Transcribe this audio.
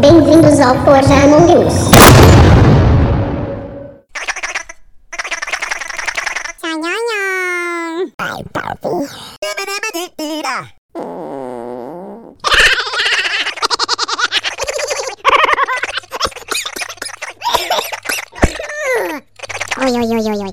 Bem-vindos ao Forja Among Us. Ai, Paulo. Oi, oi, oi,